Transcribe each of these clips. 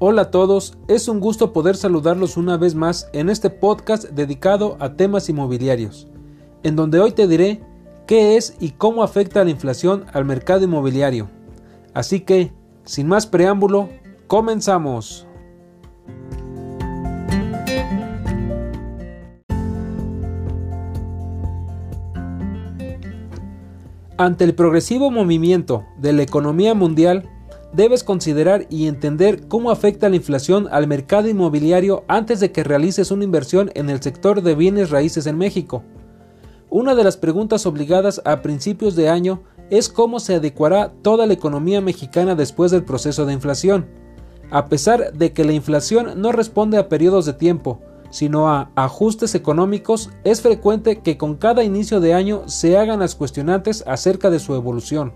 Hola a todos, es un gusto poder saludarlos una vez más en este podcast dedicado a temas inmobiliarios, en donde hoy te diré qué es y cómo afecta la inflación al mercado inmobiliario. Así que, sin más preámbulo, comenzamos. Ante el progresivo movimiento de la economía mundial, debes considerar y entender cómo afecta la inflación al mercado inmobiliario antes de que realices una inversión en el sector de bienes raíces en México. Una de las preguntas obligadas a principios de año es cómo se adecuará toda la economía mexicana después del proceso de inflación. A pesar de que la inflación no responde a periodos de tiempo, sino a ajustes económicos, es frecuente que con cada inicio de año se hagan las cuestionantes acerca de su evolución.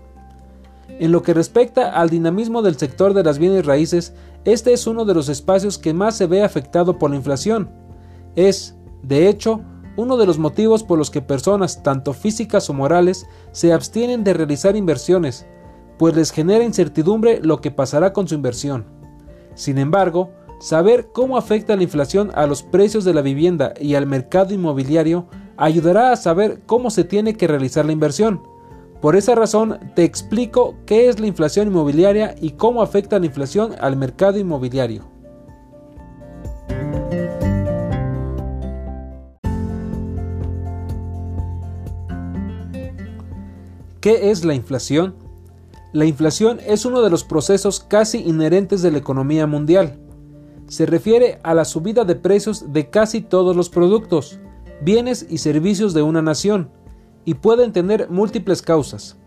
En lo que respecta al dinamismo del sector de las bienes raíces, este es uno de los espacios que más se ve afectado por la inflación. Es, de hecho, uno de los motivos por los que personas, tanto físicas o morales, se abstienen de realizar inversiones, pues les genera incertidumbre lo que pasará con su inversión. Sin embargo, saber cómo afecta la inflación a los precios de la vivienda y al mercado inmobiliario ayudará a saber cómo se tiene que realizar la inversión por esa razón te explico qué es la inflación inmobiliaria y cómo afecta la inflación al mercado inmobiliario. ¿Qué es la inflación? La inflación es uno de los procesos casi inherentes de la economía mundial. Se refiere a la subida de precios de casi todos los productos, bienes y servicios de una nación y pueden tener múltiples causas.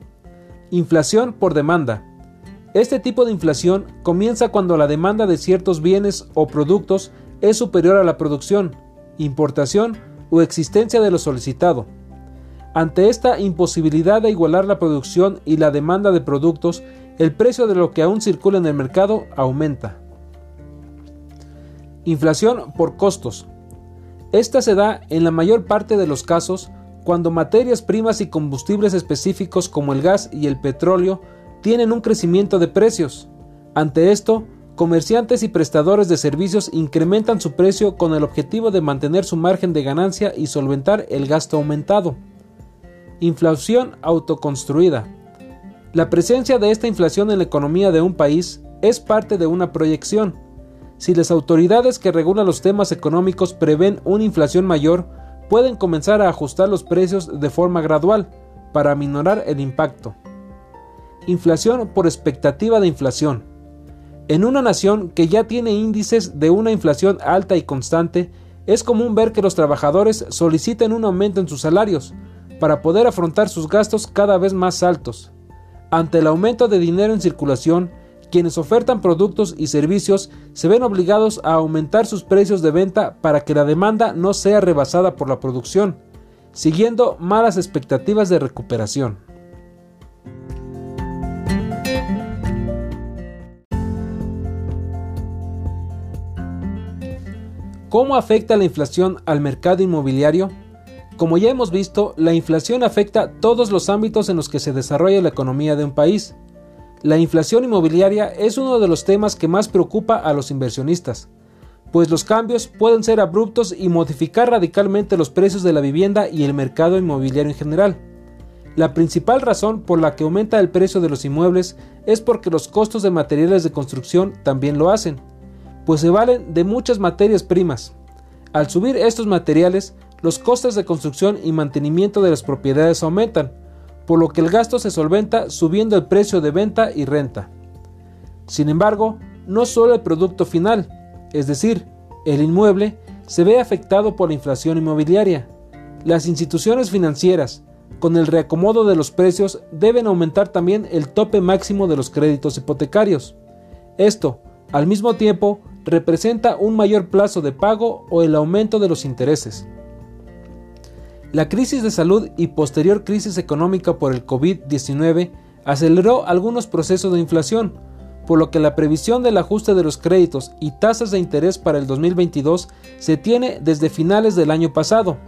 Inflación por demanda. Este tipo de inflación comienza cuando la demanda de ciertos bienes o productos es superior a la producción, importación o existencia de lo solicitado. Ante esta imposibilidad de igualar la producción y la demanda de productos, el precio de lo que aún circula en el mercado aumenta. Inflación por costos. Esta se da en la mayor parte de los casos cuando materias primas y combustibles específicos como el gas y el petróleo tienen un crecimiento de precios. Ante esto, comerciantes y prestadores de servicios incrementan su precio con el objetivo de mantener su margen de ganancia y solventar el gasto aumentado. Inflación autoconstruida. La presencia de esta inflación en la economía de un país es parte de una proyección. Si las autoridades que regulan los temas económicos prevén una inflación mayor, pueden comenzar a ajustar los precios de forma gradual para minorar el impacto. Inflación por expectativa de inflación. En una nación que ya tiene índices de una inflación alta y constante, es común ver que los trabajadores soliciten un aumento en sus salarios para poder afrontar sus gastos cada vez más altos. Ante el aumento de dinero en circulación, quienes ofertan productos y servicios se ven obligados a aumentar sus precios de venta para que la demanda no sea rebasada por la producción, siguiendo malas expectativas de recuperación. ¿Cómo afecta la inflación al mercado inmobiliario? Como ya hemos visto, la inflación afecta todos los ámbitos en los que se desarrolla la economía de un país, la inflación inmobiliaria es uno de los temas que más preocupa a los inversionistas, pues los cambios pueden ser abruptos y modificar radicalmente los precios de la vivienda y el mercado inmobiliario en general. La principal razón por la que aumenta el precio de los inmuebles es porque los costos de materiales de construcción también lo hacen, pues se valen de muchas materias primas. Al subir estos materiales, los costes de construcción y mantenimiento de las propiedades aumentan, por lo que el gasto se solventa subiendo el precio de venta y renta. Sin embargo, no solo el producto final, es decir, el inmueble, se ve afectado por la inflación inmobiliaria. Las instituciones financieras, con el reacomodo de los precios, deben aumentar también el tope máximo de los créditos hipotecarios. Esto, al mismo tiempo, representa un mayor plazo de pago o el aumento de los intereses. La crisis de salud y posterior crisis económica por el COVID-19 aceleró algunos procesos de inflación, por lo que la previsión del ajuste de los créditos y tasas de interés para el 2022 se tiene desde finales del año pasado.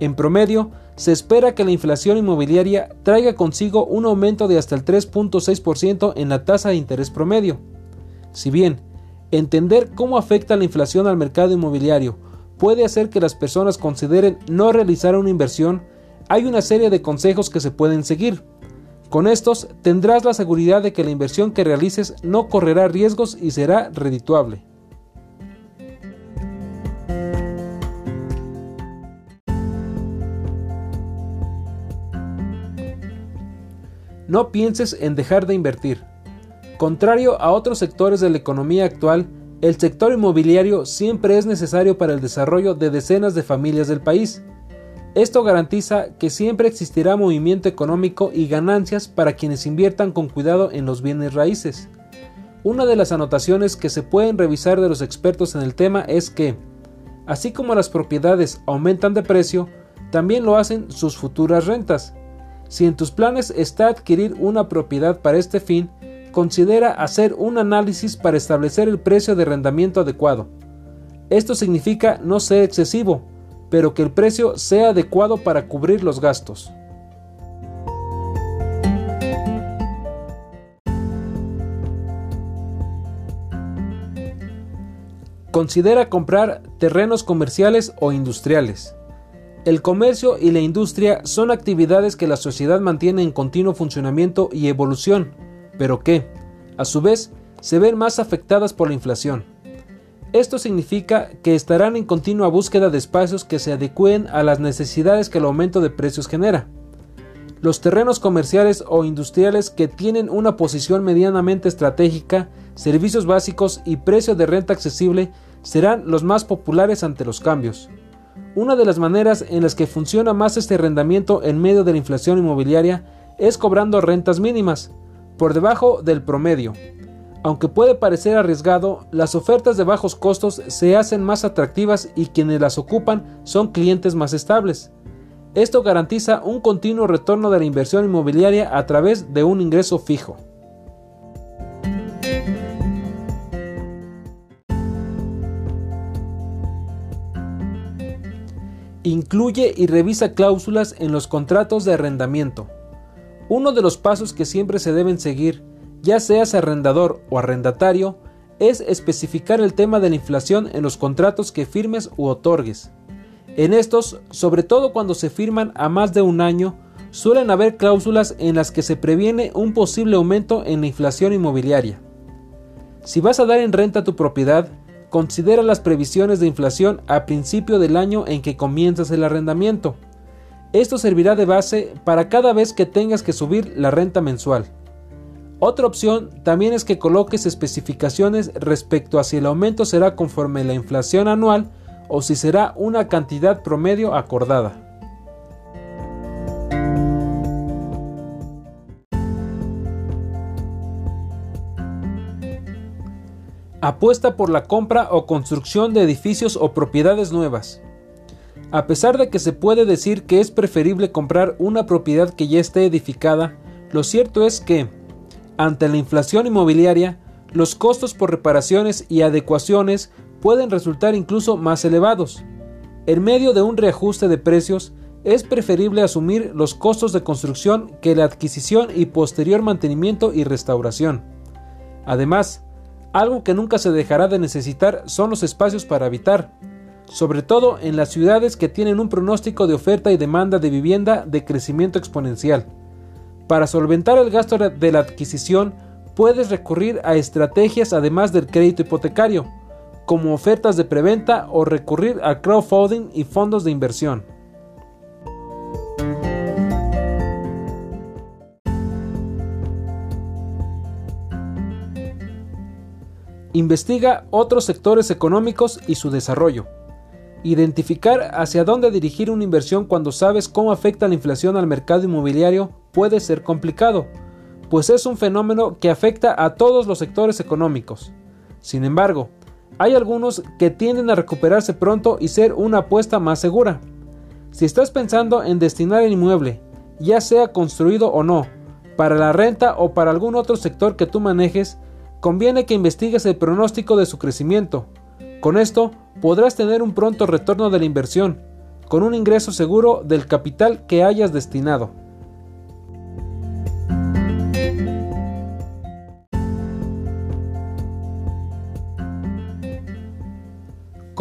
En promedio, se espera que la inflación inmobiliaria traiga consigo un aumento de hasta el 3.6% en la tasa de interés promedio. Si bien Entender cómo afecta la inflación al mercado inmobiliario puede hacer que las personas consideren no realizar una inversión. Hay una serie de consejos que se pueden seguir. Con estos tendrás la seguridad de que la inversión que realices no correrá riesgos y será redituable. No pienses en dejar de invertir. Contrario a otros sectores de la economía actual, el sector inmobiliario siempre es necesario para el desarrollo de decenas de familias del país. Esto garantiza que siempre existirá movimiento económico y ganancias para quienes inviertan con cuidado en los bienes raíces. Una de las anotaciones que se pueden revisar de los expertos en el tema es que, así como las propiedades aumentan de precio, también lo hacen sus futuras rentas. Si en tus planes está adquirir una propiedad para este fin, considera hacer un análisis para establecer el precio de arrendamiento adecuado. Esto significa no ser excesivo, pero que el precio sea adecuado para cubrir los gastos. Considera comprar terrenos comerciales o industriales. El comercio y la industria son actividades que la sociedad mantiene en continuo funcionamiento y evolución, pero que, a su vez, se ven más afectadas por la inflación. Esto significa que estarán en continua búsqueda de espacios que se adecúen a las necesidades que el aumento de precios genera. Los terrenos comerciales o industriales que tienen una posición medianamente estratégica, servicios básicos y precio de renta accesible serán los más populares ante los cambios. Una de las maneras en las que funciona más este arrendamiento en medio de la inflación inmobiliaria es cobrando rentas mínimas, por debajo del promedio. Aunque puede parecer arriesgado, las ofertas de bajos costos se hacen más atractivas y quienes las ocupan son clientes más estables. Esto garantiza un continuo retorno de la inversión inmobiliaria a través de un ingreso fijo. Incluye y revisa cláusulas en los contratos de arrendamiento. Uno de los pasos que siempre se deben seguir, ya seas arrendador o arrendatario, es especificar el tema de la inflación en los contratos que firmes u otorgues. En estos, sobre todo cuando se firman a más de un año, suelen haber cláusulas en las que se previene un posible aumento en la inflación inmobiliaria. Si vas a dar en renta tu propiedad, Considera las previsiones de inflación a principio del año en que comienzas el arrendamiento. Esto servirá de base para cada vez que tengas que subir la renta mensual. Otra opción también es que coloques especificaciones respecto a si el aumento será conforme la inflación anual o si será una cantidad promedio acordada. Apuesta por la compra o construcción de edificios o propiedades nuevas. A pesar de que se puede decir que es preferible comprar una propiedad que ya esté edificada, lo cierto es que, ante la inflación inmobiliaria, los costos por reparaciones y adecuaciones pueden resultar incluso más elevados. En medio de un reajuste de precios, es preferible asumir los costos de construcción que la adquisición y posterior mantenimiento y restauración. Además, algo que nunca se dejará de necesitar son los espacios para habitar, sobre todo en las ciudades que tienen un pronóstico de oferta y demanda de vivienda de crecimiento exponencial. Para solventar el gasto de la adquisición, puedes recurrir a estrategias además del crédito hipotecario, como ofertas de preventa o recurrir a crowdfunding y fondos de inversión. Investiga otros sectores económicos y su desarrollo. Identificar hacia dónde dirigir una inversión cuando sabes cómo afecta la inflación al mercado inmobiliario puede ser complicado, pues es un fenómeno que afecta a todos los sectores económicos. Sin embargo, hay algunos que tienden a recuperarse pronto y ser una apuesta más segura. Si estás pensando en destinar el inmueble, ya sea construido o no, para la renta o para algún otro sector que tú manejes, conviene que investigues el pronóstico de su crecimiento. Con esto podrás tener un pronto retorno de la inversión, con un ingreso seguro del capital que hayas destinado.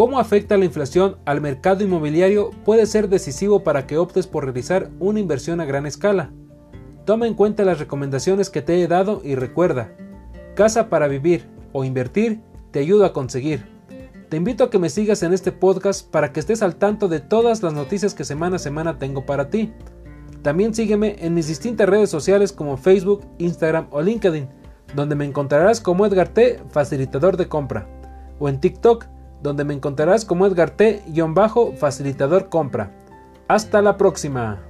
cómo afecta la inflación al mercado inmobiliario puede ser decisivo para que optes por realizar una inversión a gran escala. Toma en cuenta las recomendaciones que te he dado y recuerda, casa para vivir o invertir te ayudo a conseguir. Te invito a que me sigas en este podcast para que estés al tanto de todas las noticias que semana a semana tengo para ti. También sígueme en mis distintas redes sociales como Facebook, Instagram o LinkedIn, donde me encontrarás como Edgar T, facilitador de compra, o en TikTok, donde me encontrarás como Edgar T, facilitador compra. Hasta la próxima.